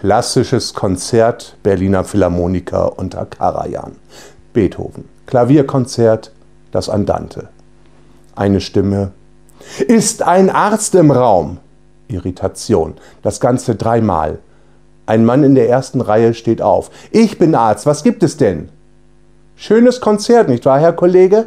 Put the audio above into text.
Klassisches Konzert Berliner Philharmoniker unter Karajan. Beethoven. Klavierkonzert, das Andante. Eine Stimme. Ist ein Arzt im Raum? Irritation. Das Ganze dreimal. Ein Mann in der ersten Reihe steht auf. Ich bin Arzt, was gibt es denn? Schönes Konzert, nicht wahr, Herr Kollege?